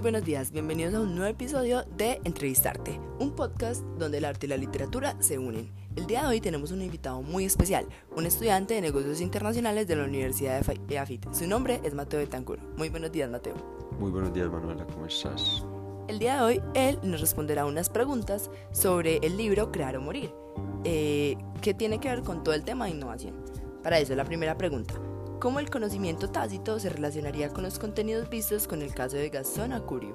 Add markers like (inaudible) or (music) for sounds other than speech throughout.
Muy buenos días, bienvenidos a un nuevo episodio de Entrevistarte, un podcast donde el arte y la literatura se unen. El día de hoy tenemos un invitado muy especial, un estudiante de negocios internacionales de la Universidad de AFIT. Su nombre es Mateo Betancur. Muy buenos días, Mateo. Muy buenos días, Manuela, ¿cómo estás? El día de hoy él nos responderá unas preguntas sobre el libro Crear o Morir, eh, que tiene que ver con todo el tema de innovación. Para eso, la primera pregunta. ¿Cómo el conocimiento tácito se relacionaría con los contenidos vistos con el caso de Gastón Acurio?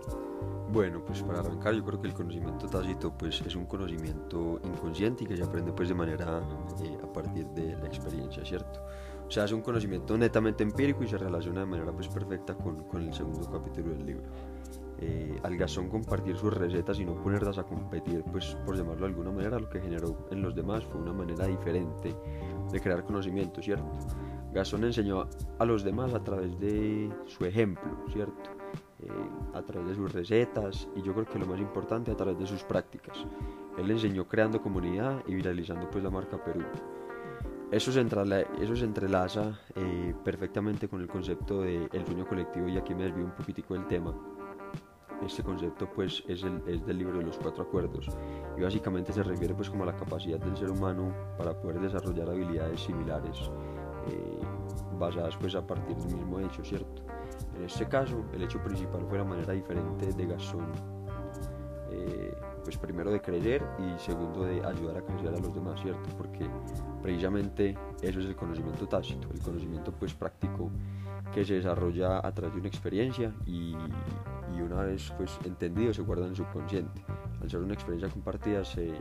Bueno, pues para arrancar yo creo que el conocimiento tácito pues es un conocimiento inconsciente y que se aprende pues de manera eh, a partir de la experiencia, ¿cierto? O sea, es un conocimiento netamente empírico y se relaciona de manera pues perfecta con, con el segundo capítulo del libro eh, al Gasón compartir sus recetas y no ponerlas a competir, pues por llamarlo de alguna manera, lo que generó en los demás fue una manera diferente de crear conocimiento, ¿cierto? Gasón enseñó a los demás a través de su ejemplo, ¿cierto? Eh, a través de sus recetas y yo creo que lo más importante a través de sus prácticas. Él enseñó creando comunidad y viralizando pues la marca Perú. Eso se, eso se entrelaza eh, perfectamente con el concepto del el sueño colectivo y aquí me desvío un poquitico del tema este concepto pues es, el, es, del libro de los cuatro acuerdos y básicamente se refiere pues como a la capacidad del ser humano para poder desarrollar habilidades similares eh, basadas pues a partir del mismo hecho, ¿cierto? En este caso el hecho principal fue la manera diferente de Gastón, eh, pues primero de creer y segundo de ayudar a crecer a los demás, ¿cierto? Porque precisamente eso es el conocimiento tácito, el conocimiento pues práctico que se desarrolla a través de una experiencia y, y una vez pues entendido se guarda en el subconsciente. Al ser una experiencia compartida se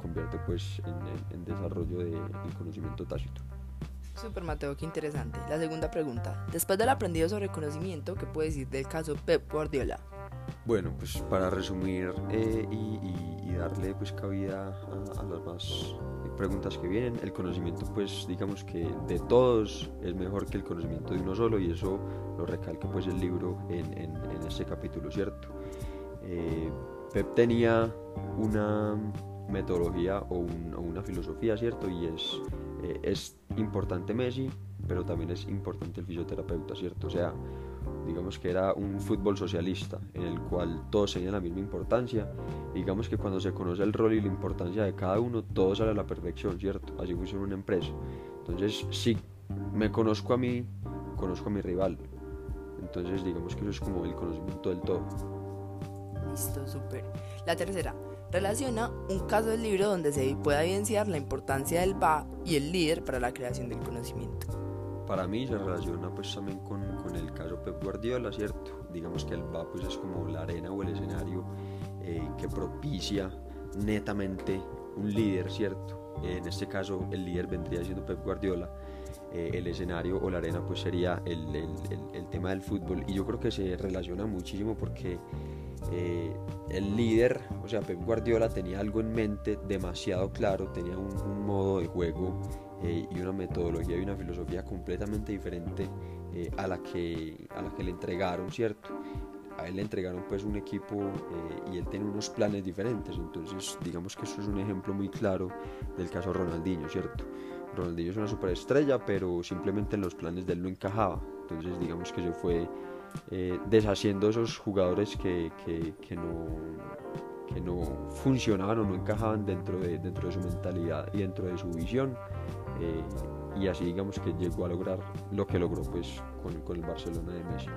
convierte pues en, en, desarrollo del de conocimiento tácito. Super Mateo, qué interesante. La segunda pregunta. Después del aprendido sobre conocimiento, ¿qué puedes decir del caso Pep Guardiola? Bueno, pues para resumir eh, y, y, darle pues cabida a, a las más preguntas que vienen, el conocimiento pues digamos que de todos es mejor que el conocimiento de uno solo y eso lo recalca pues el libro en, en, en este capítulo, ¿cierto? Eh, Pep tenía una metodología o, un, o, una filosofía, ¿cierto? Y es, eh, es importante Messi, pero también es importante el fisioterapeuta, ¿cierto? O sea, digamos que era un fútbol socialista en el cual todos tenían la misma importancia. Digamos que cuando se conoce el rol y la importancia de cada uno, todo sale a la perfección, ¿cierto? Así funciona una empresa. Entonces, si me conozco a mí, conozco a mi rival. Entonces, digamos que eso es como el conocimiento del todo. Listo, súper. La tercera, relaciona un caso del libro donde se pueda evidenciar la importancia del BA y el líder para la creación del conocimiento para mí se relaciona pues también con, con, el caso Pep Guardiola, ¿cierto? Digamos que el VA pues es como la arena o el escenario eh, que propicia netamente un líder, ¿cierto? Eh, en este caso el líder vendría siendo Pep Guardiola, eh, el escenario o la arena pues sería el, el, el, el, tema del fútbol y yo creo que se relaciona muchísimo porque el líder, o sea Pep Guardiola tenía algo en mente demasiado claro, tenía un, modo de juego eh, y una metodología y una filosofía completamente diferente eh, a, la que, a la que le entregaron, ¿cierto? A él le entregaron pues un equipo eh, y él tiene unos planes diferentes, entonces digamos que eso es un ejemplo muy claro del caso Ronaldinho, ¿cierto? Ronaldinho es una superestrella, pero simplemente en los planes de él no encajaba, entonces digamos que se fue deshaciendo esos jugadores que, que, que no que no funcionaban o no encajaban dentro de, dentro de su mentalidad y dentro de su visión eh, y así digamos que llegó a lograr lo que logró pues con, con el Barcelona de Messi.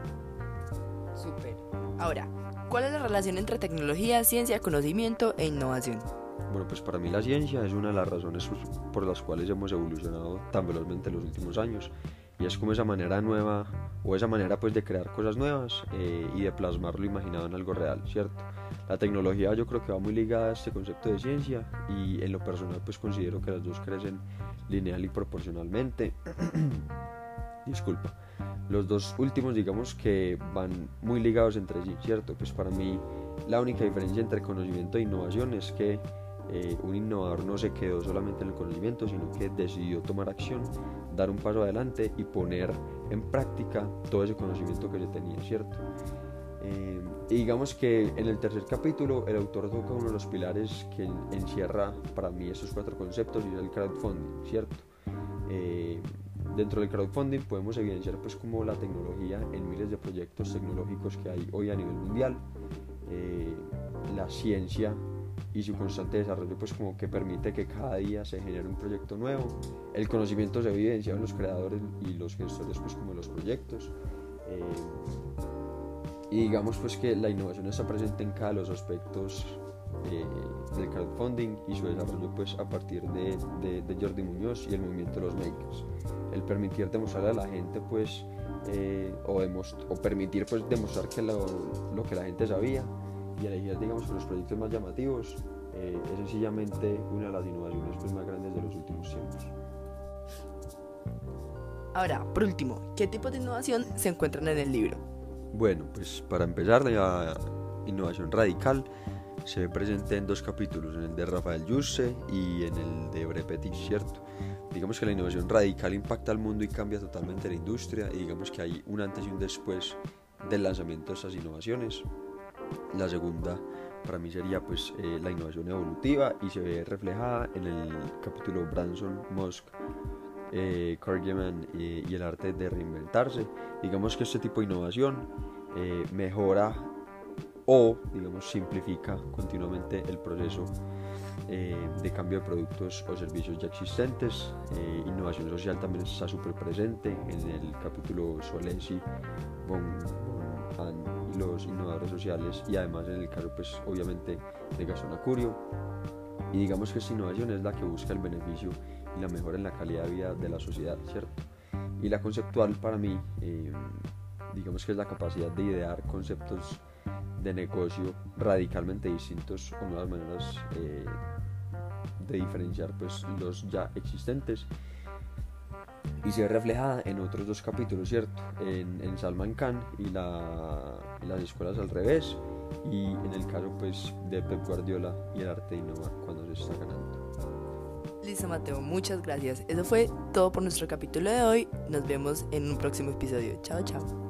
Super. Ahora, ¿cuál es la relación entre tecnología, ciencia, conocimiento e innovación? Bueno, pues para mí la ciencia es una de las razones por las cuales hemos evolucionado tan velozmente en los últimos años y es como esa manera nueva o esa manera pues de crear cosas nuevas eh, y de plasmar lo imaginado en algo real, ¿cierto? La tecnología yo creo que va muy ligada a este concepto de ciencia y en lo personal pues considero que las dos crecen lineal y proporcionalmente. (coughs) Disculpa. Los dos últimos digamos que van muy ligados entre sí, ¿cierto? Pues para mí la única diferencia entre conocimiento e innovación es que eh, un innovador no se quedó solamente en el conocimiento, sino que decidió tomar acción, dar un paso adelante y poner en práctica todo ese conocimiento que se tenía, ¿cierto? Eh, y digamos que en el tercer capítulo el autor toca uno de los pilares que encierra para mí esos cuatro conceptos y es el crowdfunding, ¿cierto? Eh, dentro del crowdfunding podemos evidenciar pues como la tecnología en miles de proyectos tecnológicos que hay hoy a nivel mundial, la ciencia y su constante desarrollo pues como que permite que cada día se genere un proyecto nuevo, el conocimiento se evidencia en los creadores y los gestores pues como los proyectos. Eh, y digamos pues que la innovación está presente en cada de los aspectos eh, del crowdfunding y su desarrollo pues a partir de, de, Jordi Muñoz y el movimiento de los makers. El permitir demostrarle a la gente pues eh, o, o, permitir pues demostrar que lo, lo, que la gente sabía y elegir digamos los proyectos más llamativos eh, es sencillamente una de las innovaciones pues, más grandes de los últimos tiempos. Ahora, por último, ¿qué tipo de innovación se encuentran en el libro? Bueno, pues para empezar, la innovación radical se ve presente en dos capítulos, en el de Rafael Yusse y en el de Brepetit, ¿cierto? Digamos que la innovación radical impacta al mundo y cambia totalmente la industria y digamos que hay un antes y un después del lanzamiento de estas innovaciones. La segunda para mí sería pues eh, la innovación evolutiva y se ve reflejada en el capítulo Branson, Musk, eh, y, el arte de reinventarse. Digamos que este tipo de innovación eh, mejora o digamos simplifica continuamente el proceso eh, de cambio de productos o servicios ya existentes. Eh, innovación social también está súper presente en el capítulo Solesi, Bon, y los innovadores sociales y además en el caso pues obviamente de Gastón Acurio. Y digamos que esta innovación es la que busca el beneficio y la mejora en la calidad de vida de la sociedad, ¿cierto? Y la conceptual para mí, eh, digamos que es la capacidad de idear conceptos de negocio radicalmente distintos o nuevas maneras eh, de diferenciar pues, los ya existentes y se ve reflejada en otros dos capítulos, ¿cierto? En, en Salman Khan y, la, las escuelas al revés y en el caso pues de Pep Guardiola y el arte de innovar cuando se está ganando. Listo Mateo, muchas gracias. Eso fue todo por nuestro capítulo de hoy. Nos vemos en un próximo episodio. Chao, chao.